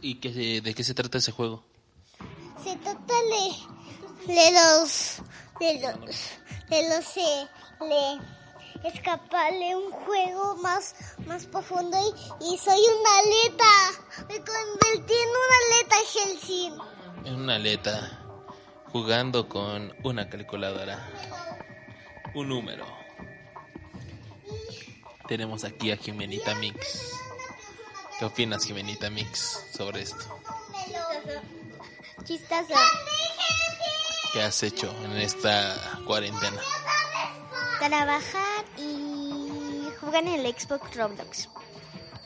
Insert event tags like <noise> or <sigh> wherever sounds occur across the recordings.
¿Y qué, de qué se trata ese juego? Se trata de, de los de los de los eh, le escaparle un juego más más profundo y, y soy una aleta. Me convertí en una aleta Helsing. En una aleta jugando con una calculadora. Un número. Tenemos aquí a Jimenita Mix. ¿Qué opinas, Jimenita Mix, sobre esto? Chistoso. ¿Qué has hecho en esta cuarentena? Trabajar y jugar en el Xbox Roblox.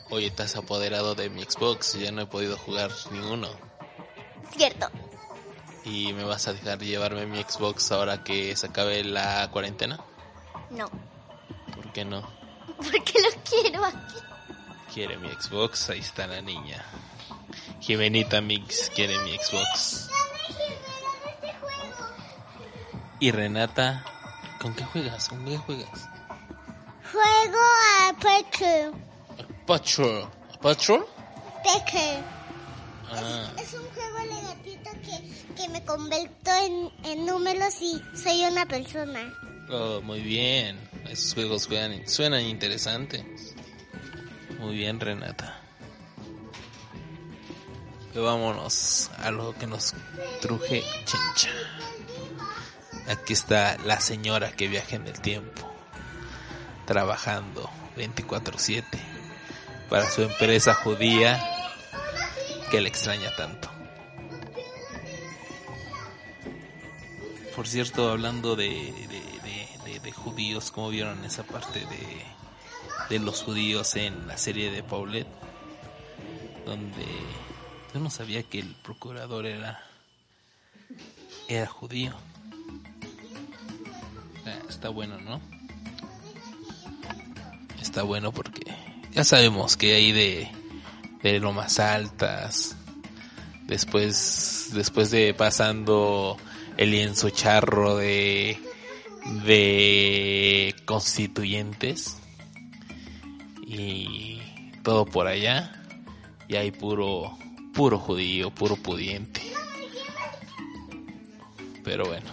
Oye, te has apoderado de mi Xbox, ya no he podido jugar ninguno. Cierto. ¿Y me vas a dejar llevarme mi Xbox ahora que se acabe la cuarentena? No. ¿Por qué no? <laughs> Porque lo quiero aquí. Quiere mi Xbox, ahí está la niña. Jimenita Mix quiere mi Xbox. Y Renata, ¿con qué juegas? ¿Con qué juegas? Juego a. Patrol. ¿Patrol? Ah, Es un juego de gatito que, que me convirtió en, en números y soy una persona. oh, muy bien. Esos juegos suenan interesantes. Muy bien, Renata. Vámonos a lo que nos truje chincha. Aquí está la señora que viaja en el tiempo, trabajando 24/7 para su empresa judía que le extraña tanto. Por cierto, hablando de- de- de judíos, ¿cómo vieron esa parte de, de los judíos en la serie de Paulette? Donde yo no sabía que el procurador era, era judío. Ah, Está bueno, ¿no? Está bueno porque ya sabemos que hay de, de lomas altas, después después de pasando el lienzo charro de de constituyentes y todo por allá y hay puro puro judío puro pudiente pero bueno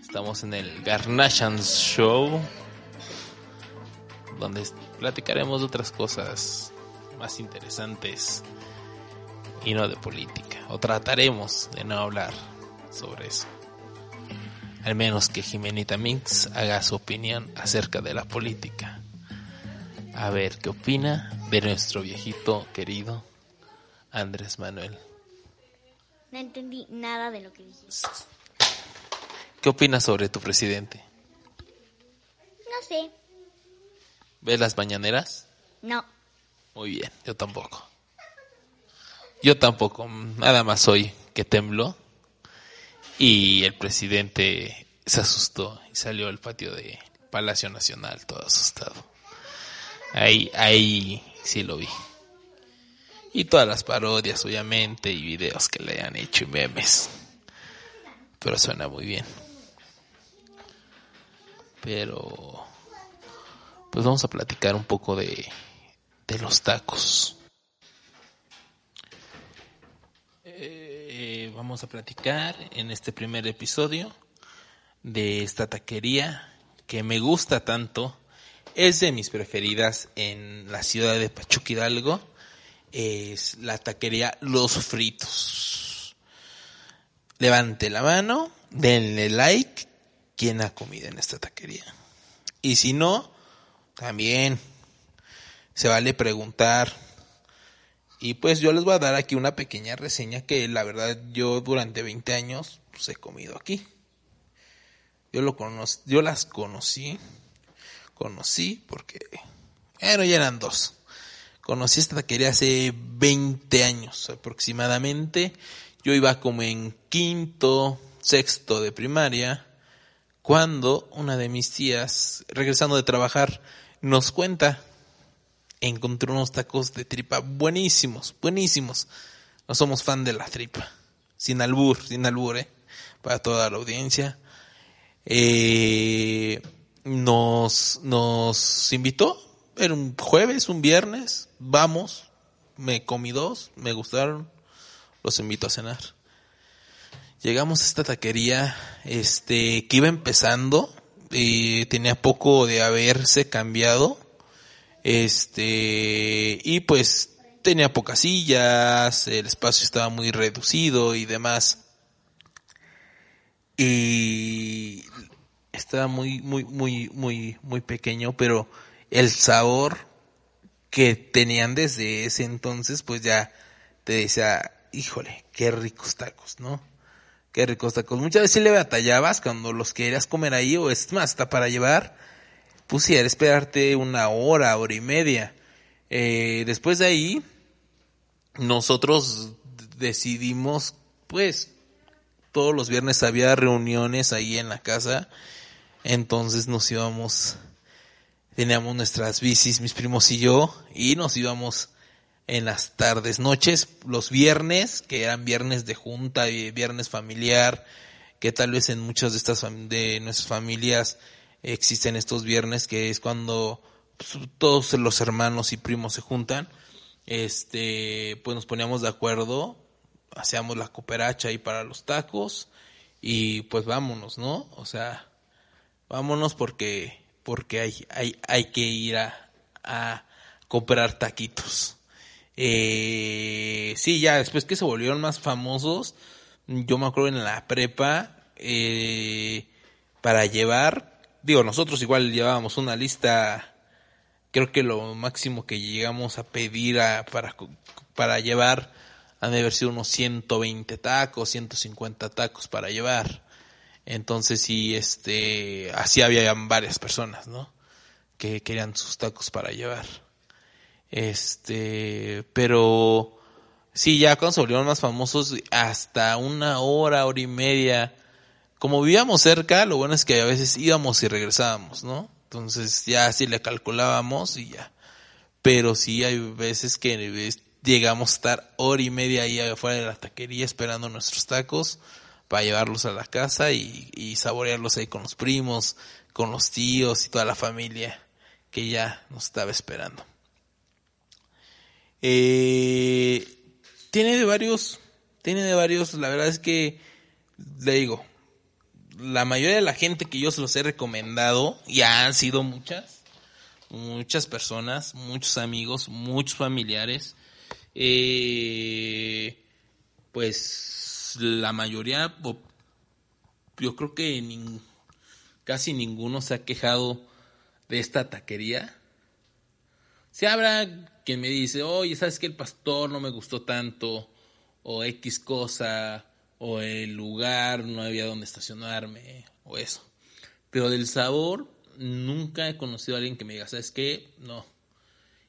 estamos en el Garnachans Show donde platicaremos de otras cosas más interesantes y no de política. O trataremos de no hablar sobre eso. Al menos que Jimenita Mix haga su opinión acerca de la política. A ver qué opina de nuestro viejito querido Andrés Manuel. No entendí nada de lo que dijiste. ¿Qué opinas sobre tu presidente? No sé. ¿Ves las mañaneras? No. Muy bien, yo tampoco. Yo tampoco, nada más hoy que tembló y el presidente se asustó y salió al patio de Palacio Nacional todo asustado. Ahí, ahí sí lo vi. Y todas las parodias, obviamente, y videos que le han hecho y memes. Pero suena muy bien. Pero, pues vamos a platicar un poco de, de los tacos. Eh, vamos a platicar en este primer episodio de esta taquería que me gusta tanto. Es de mis preferidas en la ciudad de Pachuca Hidalgo. Es la taquería Los Fritos. Levante la mano, denle like quien ha comido en esta taquería. Y si no, también se vale preguntar. Y pues yo les voy a dar aquí una pequeña reseña que la verdad yo durante 20 años pues, he comido aquí. Yo lo cono yo las conocí, conocí porque, bueno, ya eran dos. Conocí esta taquería hace 20 años aproximadamente. Yo iba como en quinto, sexto de primaria, cuando una de mis tías, regresando de trabajar, nos cuenta encontré unos tacos de tripa buenísimos, buenísimos. No somos fan de la tripa. Sin albur, sin albur, ¿eh? Para toda la audiencia. Eh, nos, nos invitó. Era un jueves, un viernes. Vamos. me comí dos, me gustaron, los invito a cenar. Llegamos a esta taquería, este, que iba empezando, y tenía poco de haberse cambiado, este, y pues tenía pocas sillas, el espacio estaba muy reducido y demás. Y estaba muy, muy, muy, muy, muy pequeño, pero el sabor que tenían desde ese entonces, pues ya te decía, híjole, qué ricos tacos, ¿no? Qué ricos tacos. Muchas veces le batallabas cuando los querías comer ahí, o es más, hasta para llevar, pues era esperarte una hora, hora y media. Eh, después de ahí, nosotros decidimos, pues, todos los viernes había reuniones ahí en la casa, entonces nos íbamos, teníamos nuestras bicis, mis primos y yo, y nos íbamos en las tardes, noches, los viernes, que eran viernes de junta y viernes familiar, que tal vez en muchas de estas de nuestras familias existen estos viernes, que es cuando pues, todos los hermanos y primos se juntan este, pues nos poníamos de acuerdo, hacíamos la cooperacha ahí para los tacos y pues vámonos, ¿no? O sea, vámonos porque, porque hay, hay, hay que ir a, a comprar taquitos. Eh, sí, ya después que se volvieron más famosos, yo me acuerdo en la prepa, eh, para llevar, digo, nosotros igual llevábamos una lista creo que lo máximo que llegamos a pedir para, para llevar han de haber sido unos 120 tacos, 150 tacos para llevar. Entonces sí, este, así había varias personas, ¿no? Que querían sus tacos para llevar. Este, pero sí, ya cuando se volvieron más famosos, hasta una hora, hora y media. Como vivíamos cerca, lo bueno es que a veces íbamos y regresábamos, ¿no? Entonces ya así le calculábamos y ya. Pero sí hay veces que llegamos a estar hora y media ahí afuera de la taquería esperando nuestros tacos para llevarlos a la casa y, saborearlos ahí con los primos, con los tíos y toda la familia que ya nos estaba esperando. Eh, tiene de varios, tiene de varios, la verdad es que le digo, la mayoría de la gente que yo se los he recomendado, ya han sido muchas, muchas personas, muchos amigos, muchos familiares, eh, pues la mayoría, yo creo que casi ninguno se ha quejado de esta taquería. Si habrá quien me dice, oye, ¿sabes que el pastor no me gustó tanto? O X cosa, o el lugar, no había donde estacionarme, o eso. Pero del sabor, nunca he conocido a alguien que me diga, ¿sabes qué? No.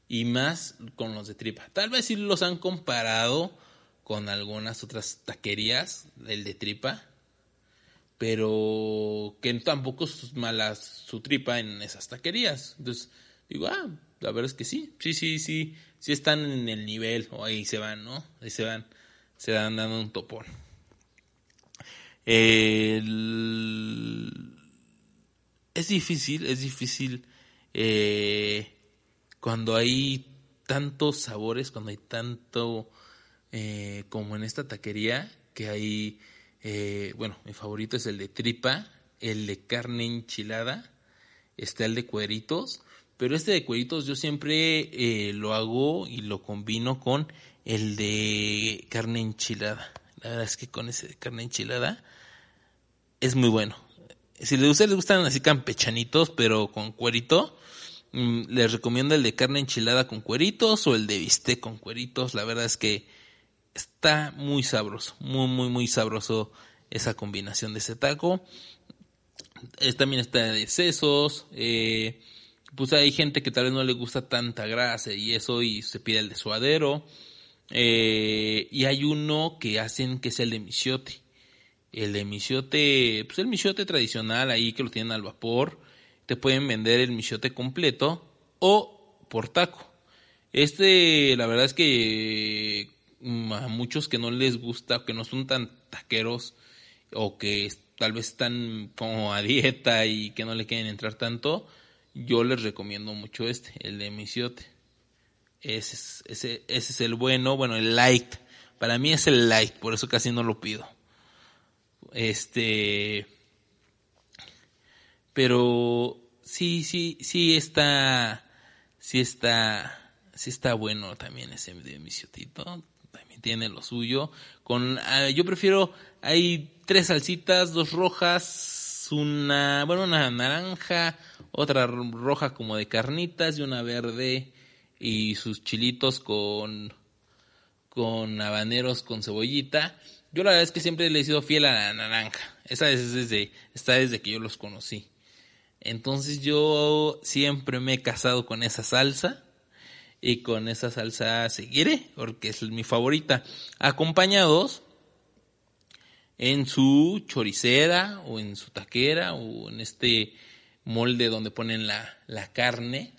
Y más con los de tripa. Tal vez sí los han comparado con algunas otras taquerías del de tripa, pero que tampoco es mala su tripa en esas taquerías. Entonces, digo, ah, la verdad es que sí, sí, sí, sí, sí están en el nivel, o ahí se van, ¿no? Ahí se van, se dan dando un topón es difícil, es difícil eh, cuando hay tantos sabores, cuando hay tanto eh, como en esta taquería, que hay, eh, bueno, mi favorito es el de tripa, el de carne enchilada, está el de cueritos, pero este de cueritos yo siempre lo hago y lo combino con el de carne enchilada. La verdad es que con ese de carne enchilada es muy bueno. Si a ustedes les gustan así campechanitos, pero con cuerito, mm, les recomiendo el de carne enchilada con cueritos o el de bistec con cueritos. La verdad es que está muy sabroso, muy, muy, muy sabroso esa combinación de ese taco. también está de sesos. Eh, pues hay gente que tal vez no le gusta tanta grasa y eso y se pide el de suadero. Eh, y hay uno que hacen que es el de michiote el de michiote, pues el michiote tradicional ahí que lo tienen al vapor, te pueden vender el michiote completo o por taco. Este, la verdad es que a muchos que no les gusta, que no son tan taqueros o que tal vez están como a dieta y que no le quieren entrar tanto, yo les recomiendo mucho este, el de michiote. Ese es, ese, ese es el bueno, bueno, el light. Para mí es el light, por eso casi no lo pido. Este, pero sí, sí, sí está, sí está, sí está bueno también ese de misiotito. Tiene lo suyo. Con, ah, yo prefiero, hay tres salsitas, dos rojas, una, bueno, una naranja, otra roja como de carnitas y una verde y sus chilitos con con habaneros con cebollita. Yo la verdad es que siempre le he sido fiel a la naranja. Esa es desde está desde que yo los conocí. Entonces yo siempre me he casado con esa salsa y con esa salsa seguiré porque es mi favorita. Acompañados en su choricera o en su taquera o en este molde donde ponen la, la carne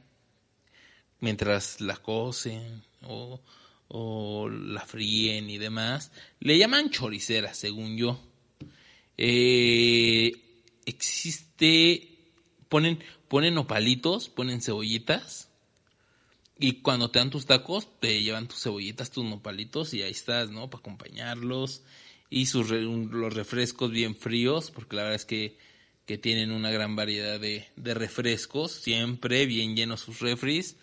mientras la cocen o, o, la fríen y demás. Le llaman choricera, según yo. Eh, existe, ponen, ponen opalitos, ponen cebollitas. Y cuando te dan tus tacos, te llevan tus cebollitas, tus nopalitos y ahí estás, ¿no? Para acompañarlos. Y sus los refrescos bien fríos, porque la verdad es que que tienen una gran variedad de, de refrescos, siempre bien llenos sus refris,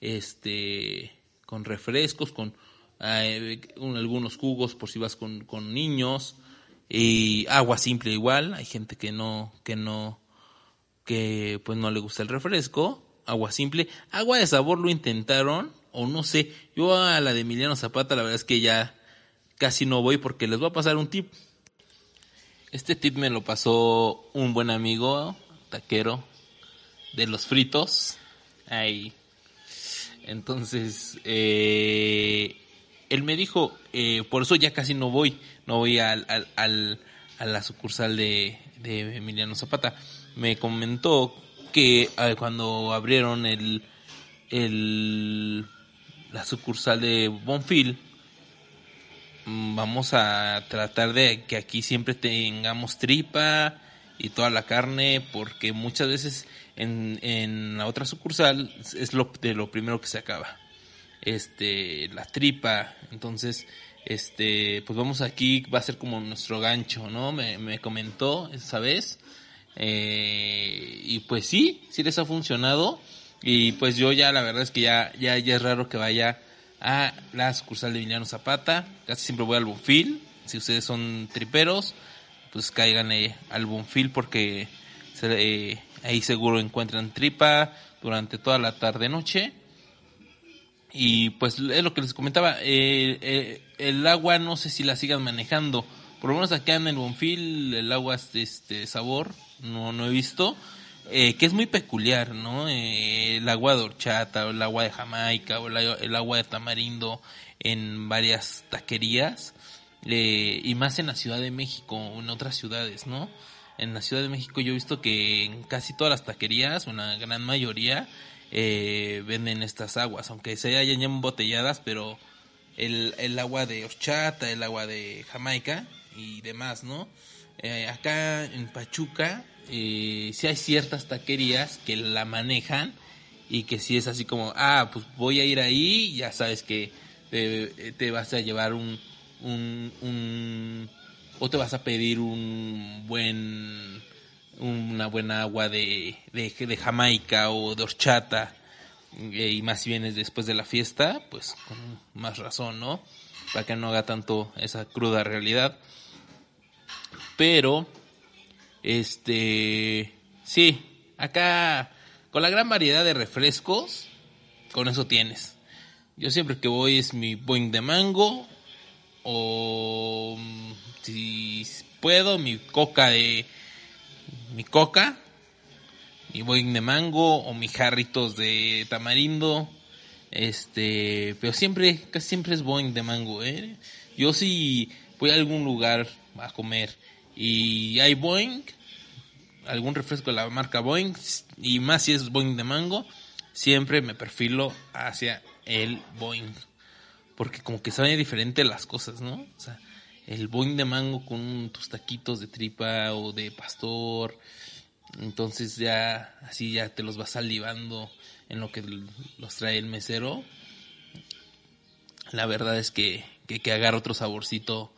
este, con refrescos, con eh, algunos jugos por si vas con, con, niños, y agua simple igual, hay gente que no, que no, que pues no le gusta el refresco, agua simple, agua de sabor lo intentaron, o no sé, yo a la de Emiliano Zapata la verdad es que ya casi no voy porque les voy a pasar un tip este tip me lo pasó un buen amigo, taquero, de los fritos. Ahí. Entonces, eh, él me dijo, eh, por eso ya casi no voy, no voy al, al, a la sucursal de, de, Emiliano Zapata. Me comentó que cuando abrieron el, el, la sucursal de Bonfil, Mm, vamos a tratar de que aquí siempre tengamos tripa y toda la carne, porque muchas veces en, en la otra sucursal es lo, de lo primero que se acaba. Este, la tripa, entonces, este, pues vamos aquí, va a ser como nuestro gancho, ¿no? Me, me comentó esa vez. Eh, y pues sí, sí les ha funcionado. Y pues yo ya, la verdad es que ya, ya, ya es raro que vaya a la sucursal de Emiliano Zapata. Casi siempre voy al Bonfil. Si ustedes son triperos, pues caigan al Bonfil porque eh, ahí seguro encuentran tripa durante toda la tarde-noche. Y pues es lo que les comentaba, eh, eh, el agua no sé si la sigan manejando. Por lo menos acá en el Bonfil el agua es de este sabor, no, no he visto eh, que es muy peculiar, ¿no? Eh, el agua de horchata, o el agua de Jamaica, o el, agua de tamarindo en varias taquerías, eh, y más en la Ciudad de México o en otras ciudades, ¿no? En la Ciudad de México yo he visto que en casi todas las taquerías, una gran mayoría, eh, venden estas aguas, aunque se hayan ya embotelladas, pero el, el agua de horchata, el agua de Jamaica y demás, ¿no? Eh, acá en Pachuca eh, si hay ciertas taquerías que la manejan y que si es así como, ah, pues voy a ir ahí, ya sabes que te, vas a llevar un, un, o te vas a pedir un buen, una buena agua de, de, Jamaica o de horchata eh, y más si vienes después de la fiesta, pues con más razón, ¿no? Para que no haga tanto esa cruda realidad. Pero este, sí, acá con la gran variedad de refrescos, con eso tienes. Yo siempre que voy es mi boing de mango o mm, si puedo mi coca de mi coca, mi boing de mango o mis jarritos de tamarindo. Este, pero siempre, casi siempre es boing de mango, ¿eh? Yo si voy a algún lugar a comer y hay Boeing, algún refresco de la marca Boeing, y más si es Boeing de mango, siempre me perfilo hacia el Boeing. Porque como que sabe diferente las cosas, ¿no? O sea, el Boeing de mango con tus taquitos de tripa o de pastor. Entonces ya así ya te los vas salivando en lo que los trae el mesero. la verdad es que, que, que agarra otro saborcito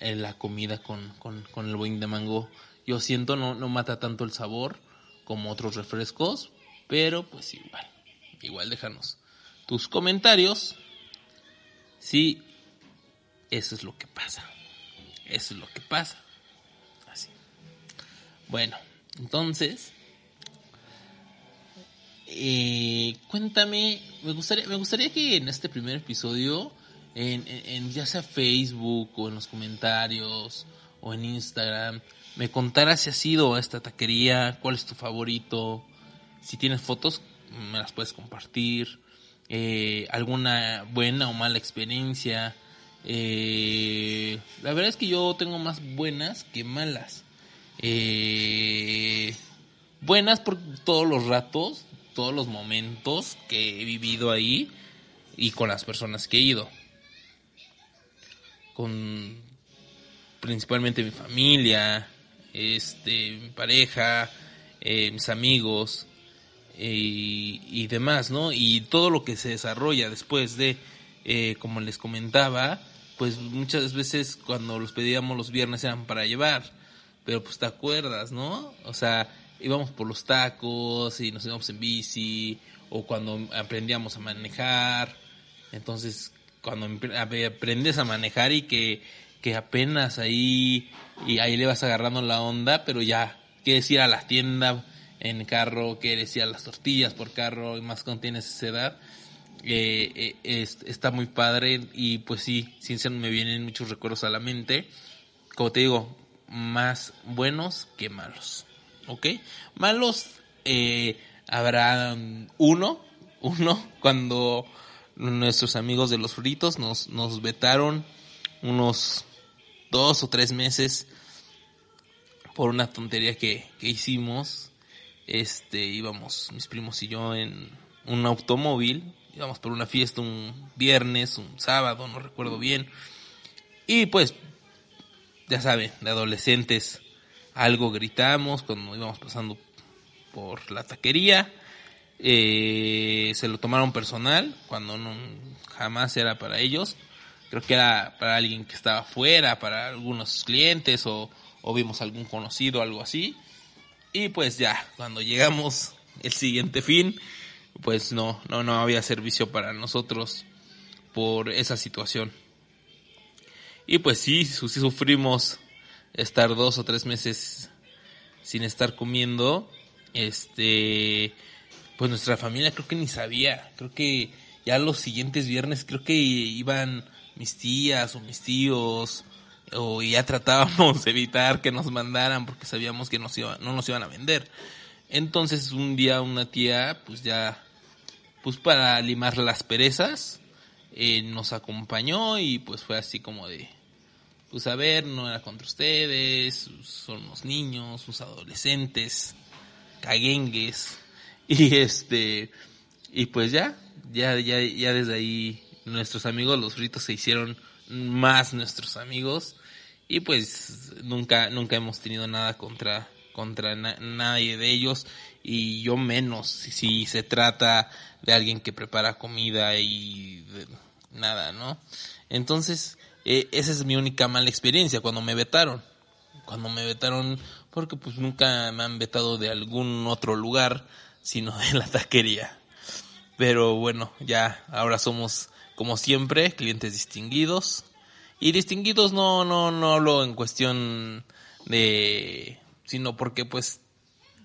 la comida con, con, con el boing de mango. Yo siento no, no mata tanto el sabor como otros refrescos, pero pues igual, igual déjanos tus comentarios si eso es lo que pasa. Eso es lo que pasa. Así. Bueno, entonces, eh, cuéntame, me gustaría, me gustaría que en este primer episodio, en, en, ya sea Facebook o en los comentarios o en Instagram, me contaras si has ido a esta taquería, cuál es tu favorito, si tienes fotos, me las puedes compartir, eh, alguna buena o mala experiencia. Eh, la verdad es que yo tengo más buenas que malas. Eh, buenas por todos los ratos, todos los momentos que he vivido ahí y con las personas que he ido. Con principalmente mi familia, este, mi pareja, eh, mis amigos y, y, demás, ¿no? Y todo lo que se desarrolla después de, eh, como les comentaba, pues muchas veces cuando los pedíamos los viernes eran para llevar, pero pues te acuerdas, ¿no? O sea, íbamos por los tacos y nos íbamos en bici, o cuando aprendíamos a manejar, entonces cuando aprendes a manejar y que, que apenas ahí, y ahí le vas agarrando la onda, pero ya, quieres ir a la tienda en carro, quieres ir a las tortillas por carro, y más cuando tienes esa edad, eh, eh, es, está muy padre y pues sí, sinceramente me vienen muchos recuerdos a la mente. Como te digo, más buenos que malos. ¿Ok? Malos eh, habrá uno, <laughs> uno, cuando nuestros amigos de los fritos nos, nos vetaron unos dos o tres meses por una tontería que, que hicimos. Este, íbamos mis primos y yo en un automóvil, íbamos por una fiesta un viernes, un sábado, no recuerdo bien. Y pues, ya saben, de adolescentes algo gritamos cuando íbamos pasando por la taquería. Eh, se lo tomaron personal cuando no, jamás era para ellos. Creo que era para alguien que estaba fuera, para algunos clientes o, o vimos algún conocido, algo así. Y pues ya, cuando llegamos el siguiente fin, pues no, no, no había servicio para nosotros por esa situación. Y pues sí, sí sufrimos estar dos o tres meses sin estar comiendo, este, pues nuestra familia creo que ni sabía, creo que ya los siguientes viernes creo que iban mis tías o mis tíos o ya tratábamos de evitar que nos mandaran porque sabíamos que nos iba, no nos iban a vender. Entonces un día una tía pues ya pues para limar las perezas eh, nos acompañó y pues fue así como de pues a ver, no era contra ustedes, son los niños, sus adolescentes, caguengues, <laughs> y este, y pues ya, ya, ya, ya desde ahí nuestros amigos los fritos se hicieron más nuestros amigos, y pues nunca, nunca hemos tenido nada contra, contra nadie de ellos, y yo menos, si, se trata de alguien que prepara comida y nada, ¿no? Entonces, eh, esa es mi única mala experiencia cuando me vetaron. Cuando me vetaron, porque pues nunca me han vetado de algún otro lugar, sino de la taquería. Pero bueno, ya ahora somos, como siempre, clientes distinguidos. Y distinguidos no, no, no hablo en cuestión de, sino porque pues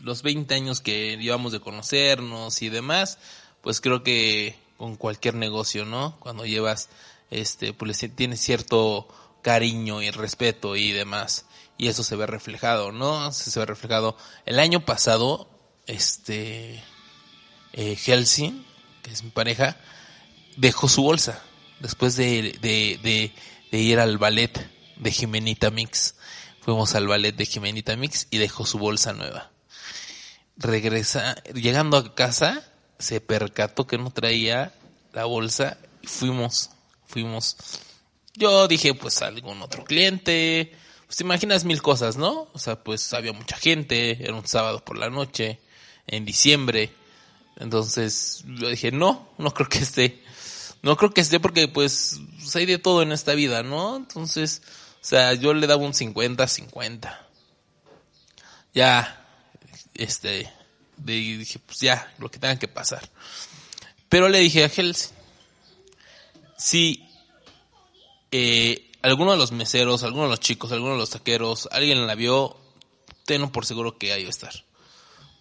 los 20 años que llevamos de conocernos y demás, pues creo que con cualquier negocio, ¿no? Cuando llevas este, pues tiene cierto cariño y respeto y demás. Y eso se ve reflejado, ¿no? Se ve reflejado. El año pasado, este, eh, Helsing, que es mi pareja, dejó su bolsa después de, de, de, ir al ballet de Jimenita Mix. Fuimos al ballet de Jimenita Mix y dejó su bolsa nueva. Regresa, llegando a casa, se percató que no traía la bolsa y fuimos fuimos. Yo dije, pues algún otro cliente. Pues te imaginas mil cosas, ¿no? O sea, pues había mucha gente, era un sábado por la noche, en diciembre. Entonces yo dije, no, no creo que esté. no creo que esté porque pues hay de todo en esta vida, ¿no? Entonces, o sea, yo le daba un 50-50. Ya, este, dije, pues ya, lo que tenga que pasar. Pero le dije a Hels, si eh, alguno de los meseros, alguno de los chicos, alguno de los taqueros, alguien la vio, tengo por seguro que ahí va a estar.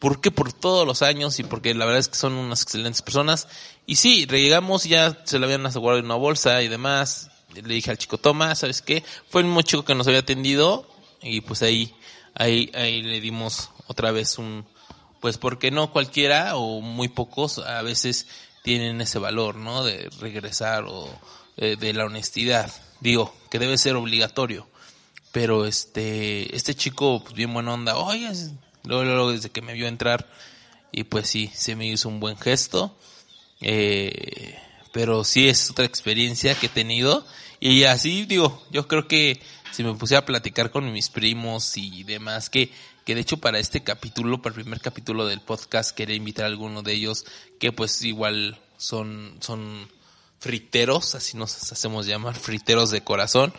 ¿Por qué? Por todos los años y porque la verdad es que son unas excelentes personas. Y sí, llegamos ya se la habían asegurado una bolsa y demás. Le dije al chico, toma, ¿sabes qué? Fue el mismo chico que nos había atendido y pues ahí, ahí, ahí le dimos otra vez un, pues porque no cualquiera o muy pocos a veces tienen ese valor, ¿no? De regresar o eh, de la honestidad. Digo, que debe ser obligatorio. Pero este, este chico, pues bien buena onda, oye, luego, luego desde que me vio entrar, y pues sí, se me hizo un buen gesto. Eh, pero sí es otra experiencia que he tenido. Y así digo, yo creo que si me puse a platicar con mis primos y demás, que, que de hecho para este capítulo, para el primer capítulo del podcast, quería invitar a alguno de ellos que pues igual son, son friteros, así nos hacemos llamar, friteros de corazón,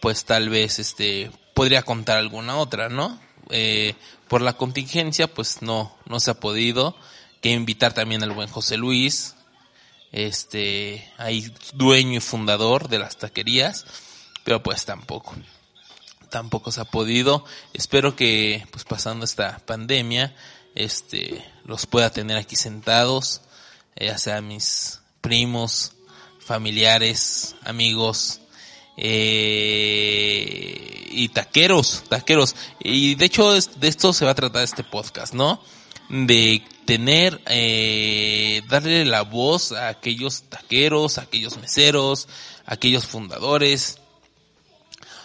pues tal vez este podría contar alguna otra, ¿no? Eh, por la contingencia, pues no, no se ha podido. Que invitar también al buen José Luis, este, ahí dueño y fundador de las taquerías, pero pues tampoco, tampoco se ha podido. Espero que, pues pasando esta pandemia, este, los pueda tener aquí sentados, ya sea mis primos, familiares, amigos, eh, y taqueros, taqueros. Y de hecho de esto se va a tratar este podcast, ¿no? De tener, eh, darle la voz a aquellos taqueros, a aquellos meseros, a aquellos fundadores,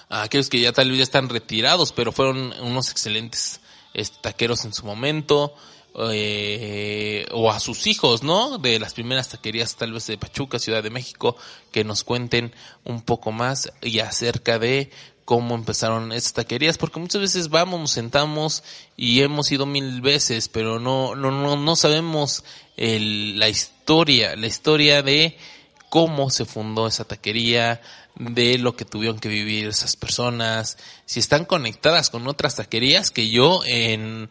a aquellos que ya tal vez ya están retirados, pero fueron unos excelentes este, taqueros en su momento, eh, o a sus hijos, ¿no? De las primeras taquerías tal vez de Pachuca, Ciudad de México, que nos cuenten un poco más y acerca de cómo empezaron estas taquerías, porque muchas veces vamos, nos sentamos y hemos ido mil veces, pero no, no, no, no sabemos el, la historia, la historia de cómo se fundó esa taquería, de lo que tuvieron que vivir esas personas, si están conectadas con otras taquerías, que yo en,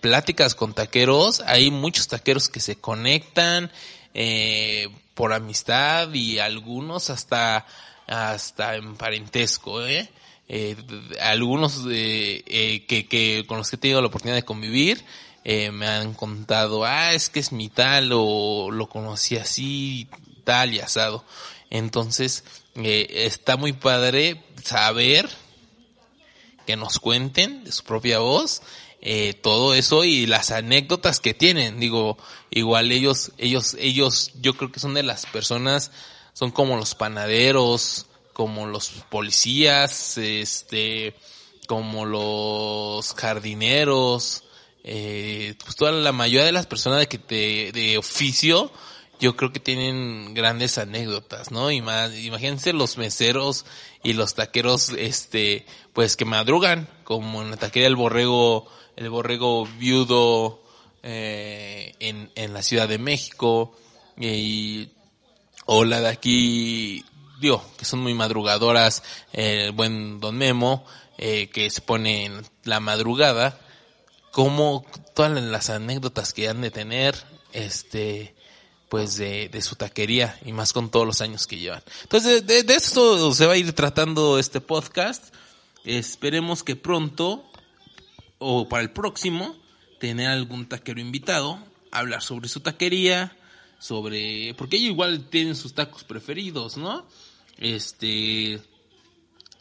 pláticas con taqueros, hay muchos taqueros que se conectan eh, por amistad y algunos hasta, hasta en parentesco, ¿eh? Eh, algunos eh, que, que con los que he tenido la oportunidad de convivir eh, me han contado, ah, es que es mi tal o lo conocí así, tal y asado. Entonces, eh, está muy padre saber que nos cuenten de su propia voz eh, todo eso y las anécdotas que tienen. Digo, igual ellos, ellos, ellos, yo creo que son de las personas, son como los panaderos, como los policías, este, como los jardineros, eh, pues toda la mayoría de las personas de que te, de oficio, yo creo que tienen grandes anécdotas, ¿no? Y imagínense los meseros y los taqueros, este, pues que madrugan, como en la taquería del borrego, el borrego viudo, eh, en, en la Ciudad de México, y, o la de aquí, digo, que son muy madrugadoras, el buen Don Memo, eh, que se pone en la madrugada, como todas las anécdotas que han de tener, este, pues de, de, su taquería y más con todos los años que llevan. Entonces, de, de, esto se va a ir tratando este podcast. Esperemos que pronto o para el próximo tener algún taquero invitado, hablar sobre su taquería, sobre porque ellos igual tienen sus tacos preferidos, ¿no? Este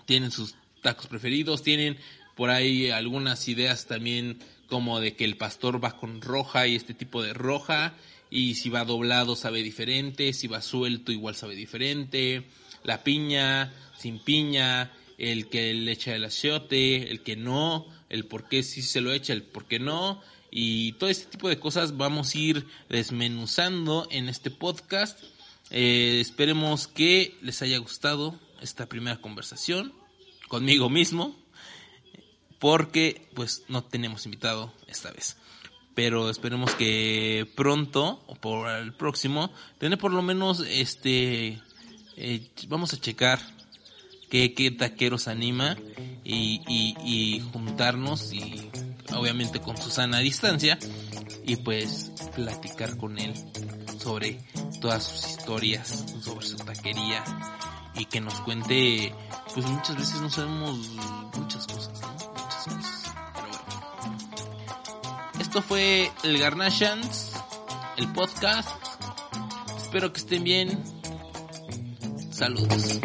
tienen sus tacos preferidos, tienen por ahí algunas ideas también como de que el pastor va con roja y este tipo de roja y si va doblado sabe diferente, si va suelto igual sabe diferente, la piña, sin piña, el que le echa el achiote, el que no, el por qué sí se lo echa, el por qué no, y todo este tipo de cosas vamos a ir desmenuzando en este podcast. Eh, esperemos que les haya gustado esta primera conversación conmigo mismo, porque pues no tenemos invitado esta vez. Pero esperemos que pronto o por el próximo tener por lo menos este eh, vamos a checar qué, qué taqueros anima y, y, y juntarnos y obviamente con Susana a distancia y pues platicar con él sobre todas sus historias, sobre su taquería y que nos cuente, pues muchas veces no sabemos Esto fue el Garnashans, el podcast. Espero que estén bien. Saludos.